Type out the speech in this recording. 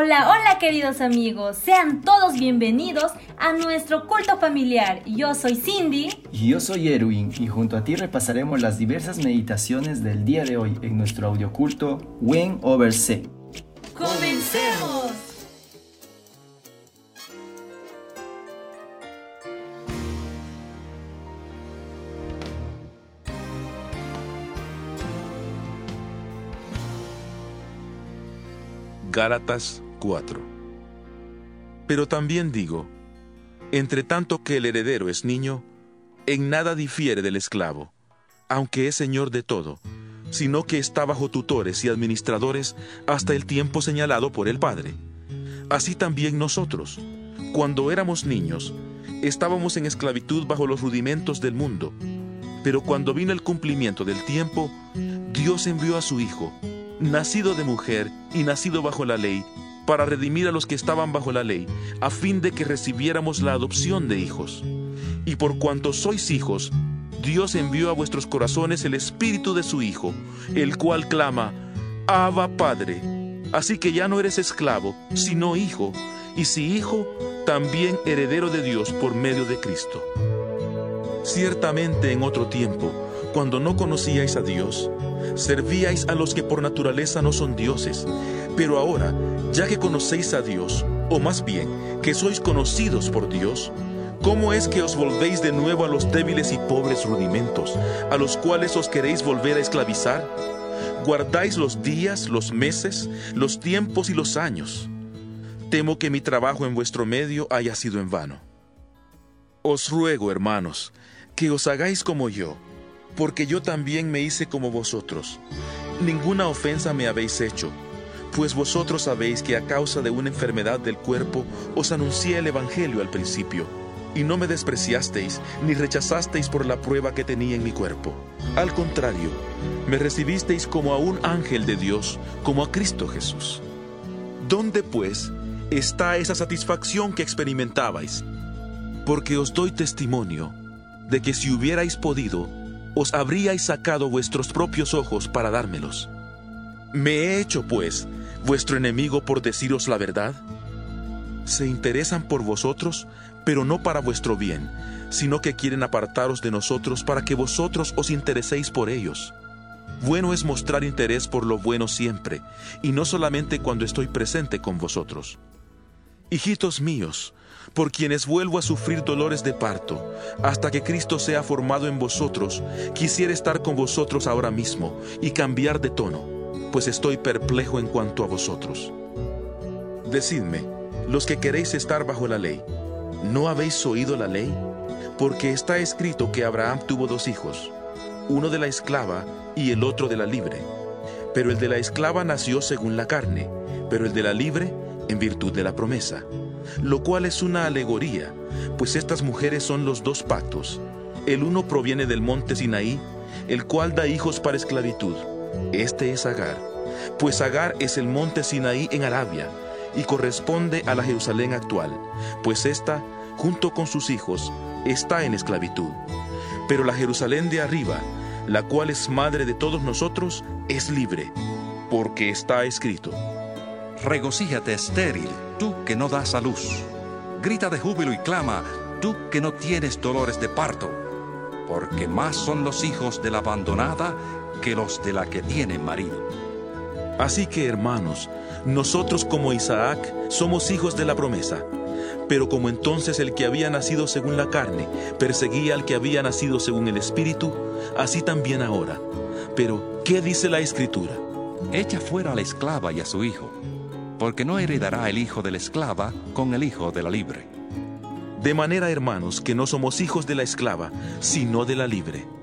Hola, hola queridos amigos, sean todos bienvenidos a nuestro culto familiar. Yo soy Cindy. Y yo soy Erwin y junto a ti repasaremos las diversas meditaciones del día de hoy en nuestro audioculto When Over C. ¡Comencemos! Gálatas 4. Pero también digo, entre tanto que el heredero es niño, en nada difiere del esclavo, aunque es señor de todo, sino que está bajo tutores y administradores hasta el tiempo señalado por el Padre. Así también nosotros, cuando éramos niños, estábamos en esclavitud bajo los rudimentos del mundo, pero cuando vino el cumplimiento del tiempo, Dios envió a su Hijo, nacido de mujer y nacido bajo la ley, para redimir a los que estaban bajo la ley, a fin de que recibiéramos la adopción de hijos. Y por cuanto sois hijos, Dios envió a vuestros corazones el espíritu de su Hijo, el cual clama, Abba Padre. Así que ya no eres esclavo, sino hijo, y si hijo, también heredero de Dios por medio de Cristo. Ciertamente en otro tiempo, cuando no conocíais a Dios, servíais a los que por naturaleza no son dioses. Pero ahora, ya que conocéis a Dios, o más bien, que sois conocidos por Dios, ¿cómo es que os volvéis de nuevo a los débiles y pobres rudimentos, a los cuales os queréis volver a esclavizar? ¿Guardáis los días, los meses, los tiempos y los años? Temo que mi trabajo en vuestro medio haya sido en vano. Os ruego, hermanos, que os hagáis como yo, porque yo también me hice como vosotros. Ninguna ofensa me habéis hecho, pues vosotros sabéis que a causa de una enfermedad del cuerpo os anuncié el Evangelio al principio, y no me despreciasteis ni rechazasteis por la prueba que tenía en mi cuerpo. Al contrario, me recibisteis como a un ángel de Dios, como a Cristo Jesús. ¿Dónde, pues, está esa satisfacción que experimentabais? Porque os doy testimonio de que si hubierais podido, os habríais sacado vuestros propios ojos para dármelos. ¿Me he hecho, pues, vuestro enemigo por deciros la verdad? Se interesan por vosotros, pero no para vuestro bien, sino que quieren apartaros de nosotros para que vosotros os intereséis por ellos. Bueno es mostrar interés por lo bueno siempre, y no solamente cuando estoy presente con vosotros. Hijitos míos, por quienes vuelvo a sufrir dolores de parto, hasta que Cristo sea formado en vosotros, quisiera estar con vosotros ahora mismo y cambiar de tono, pues estoy perplejo en cuanto a vosotros. Decidme, los que queréis estar bajo la ley, ¿no habéis oído la ley? Porque está escrito que Abraham tuvo dos hijos, uno de la esclava y el otro de la libre. Pero el de la esclava nació según la carne, pero el de la libre en virtud de la promesa, lo cual es una alegoría, pues estas mujeres son los dos pactos. El uno proviene del monte Sinaí, el cual da hijos para esclavitud. Este es Agar, pues Agar es el monte Sinaí en Arabia y corresponde a la Jerusalén actual, pues ésta, junto con sus hijos, está en esclavitud. Pero la Jerusalén de arriba, la cual es madre de todos nosotros, es libre, porque está escrito. Regocíjate estéril, tú que no das a luz. Grita de júbilo y clama, tú que no tienes dolores de parto, porque más son los hijos de la abandonada que los de la que tiene marido. Así que, hermanos, nosotros como Isaac somos hijos de la promesa. Pero como entonces el que había nacido según la carne perseguía al que había nacido según el Espíritu, así también ahora. Pero, ¿qué dice la Escritura? Echa fuera a la esclava y a su hijo, porque no heredará el hijo de la esclava con el hijo de la libre. De manera, hermanos, que no somos hijos de la esclava, sino de la libre